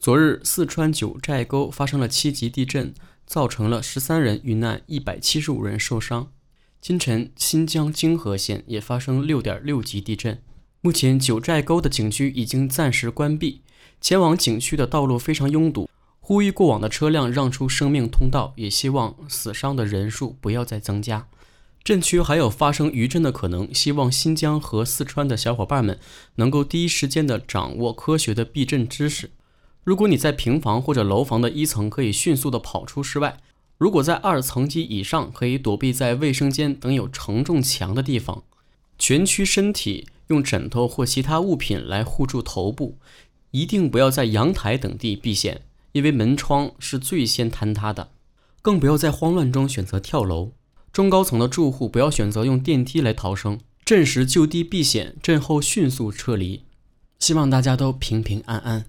昨日，四川九寨沟发生了七级地震，造成了十三人遇难，一百七十五人受伤。今晨，新疆泾河县也发生六点六级地震。目前，九寨沟的景区已经暂时关闭，前往景区的道路非常拥堵，呼吁过往的车辆让出生命通道，也希望死伤的人数不要再增加。震区还有发生余震的可能，希望新疆和四川的小伙伴们能够第一时间的掌握科学的避震知识。如果你在平房或者楼房的一层，可以迅速的跑出室外；如果在二层及以上，可以躲避在卫生间等有承重墙的地方。蜷曲身体，用枕头或其他物品来护住头部。一定不要在阳台等地避险，因为门窗是最先坍塌的。更不要在慌乱中选择跳楼。中高层的住户不要选择用电梯来逃生。震时就地避险，震后迅速撤离。希望大家都平平安安。